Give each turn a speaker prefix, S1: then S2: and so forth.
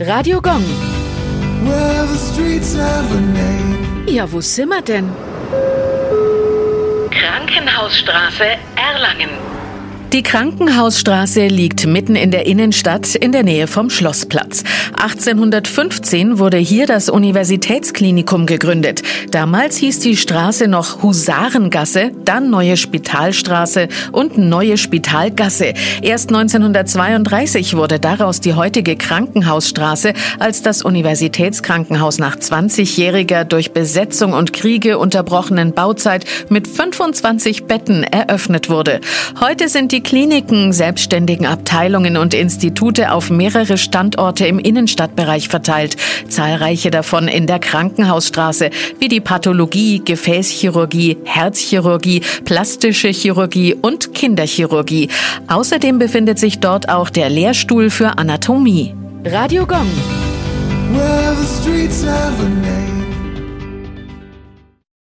S1: Radio Gong.
S2: Well, the streets have a name.
S1: Ja, wo sind wir denn?
S3: Krankenhausstraße, Erlangen.
S1: Die Krankenhausstraße liegt mitten in der Innenstadt in der Nähe vom Schlossplatz. 1815 wurde hier das Universitätsklinikum gegründet. Damals hieß die Straße noch Husarengasse, dann Neue Spitalstraße und Neue Spitalgasse. Erst 1932 wurde daraus die heutige Krankenhausstraße, als das Universitätskrankenhaus nach 20-jähriger durch Besetzung und Kriege unterbrochenen Bauzeit mit 25 Betten eröffnet wurde. Heute sind die Kliniken, selbstständigen Abteilungen und Institute auf mehrere Standorte im Innenstadtbereich verteilt. Zahlreiche davon in der Krankenhausstraße, wie die Pathologie, Gefäßchirurgie, Herzchirurgie, plastische Chirurgie und Kinderchirurgie. Außerdem befindet sich dort auch der Lehrstuhl für Anatomie. Radio Gong.